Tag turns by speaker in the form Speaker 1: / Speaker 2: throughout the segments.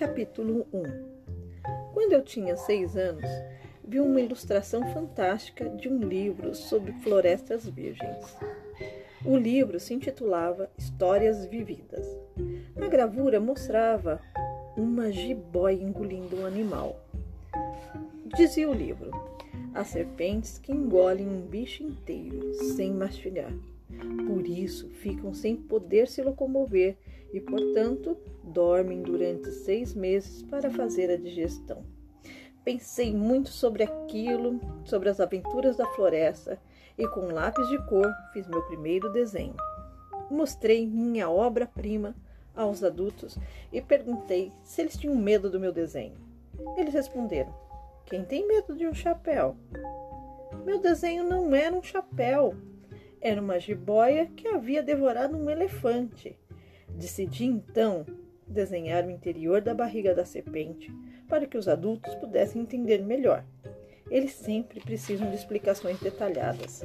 Speaker 1: Capítulo 1 Quando eu tinha seis anos, vi uma ilustração fantástica de um livro sobre florestas virgens. O livro se intitulava Histórias Vividas. A gravura mostrava uma jiboia engolindo um animal. Dizia o livro: As serpentes que engolem um bicho inteiro sem mastigar. Por isso ficam sem poder se locomover e, portanto, dormem durante seis meses para fazer a digestão. Pensei muito sobre aquilo, sobre as aventuras da floresta e, com lápis de cor, fiz meu primeiro desenho. Mostrei minha obra-prima aos adultos e perguntei se eles tinham medo do meu desenho. Eles responderam: Quem tem medo de um chapéu? Meu desenho não era um chapéu, era uma jiboia que havia devorado um elefante. Decidi então desenhar o interior da barriga da serpente para que os adultos pudessem entender melhor. Eles sempre precisam de explicações detalhadas.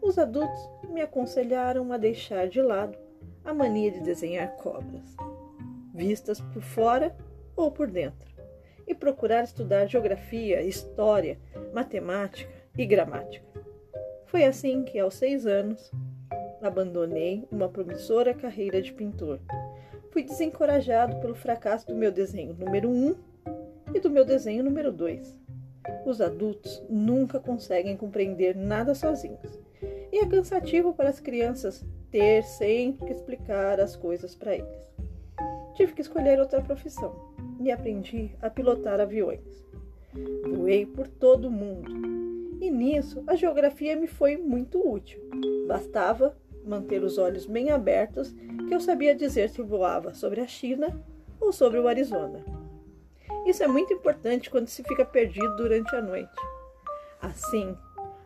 Speaker 1: Os adultos me aconselharam a deixar de lado a mania de desenhar cobras, vistas por fora ou por dentro, e procurar estudar geografia, história, matemática e gramática. Foi assim que, aos seis anos, abandonei uma promissora carreira de pintor. Fui desencorajado pelo fracasso do meu desenho número um e do meu desenho número dois. Os adultos nunca conseguem compreender nada sozinhos. E é cansativo para as crianças ter sempre que explicar as coisas para eles. Tive que escolher outra profissão e aprendi a pilotar aviões. Voei por todo o mundo e nisso a geografia me foi muito útil. Bastava manter os olhos bem abertos que eu sabia dizer se voava sobre a China ou sobre o Arizona. Isso é muito importante quando se fica perdido durante a noite. Assim,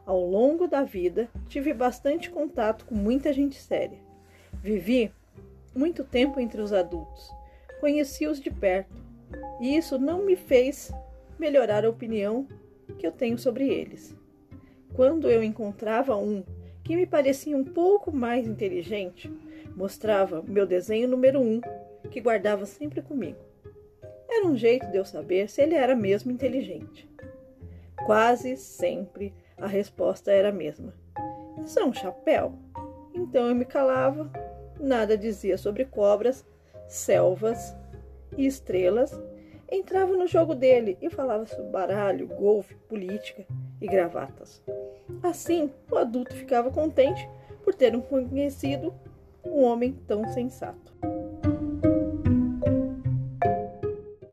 Speaker 1: ao longo da vida, tive bastante contato com muita gente séria. Vivi muito tempo entre os adultos, conheci-os de perto, e isso não me fez melhorar a opinião que eu tenho sobre eles. Quando eu encontrava um que me parecia um pouco mais inteligente, mostrava meu desenho número um, que guardava sempre comigo. Era um jeito de eu saber se ele era mesmo inteligente. Quase sempre a resposta era a mesma: Isso é um chapéu. Então eu me calava, nada dizia sobre cobras, selvas e estrelas. Entrava no jogo dele e falava sobre baralho, golfe, política e gravatas. Assim, o adulto ficava contente por ter um conhecido um homem tão sensato.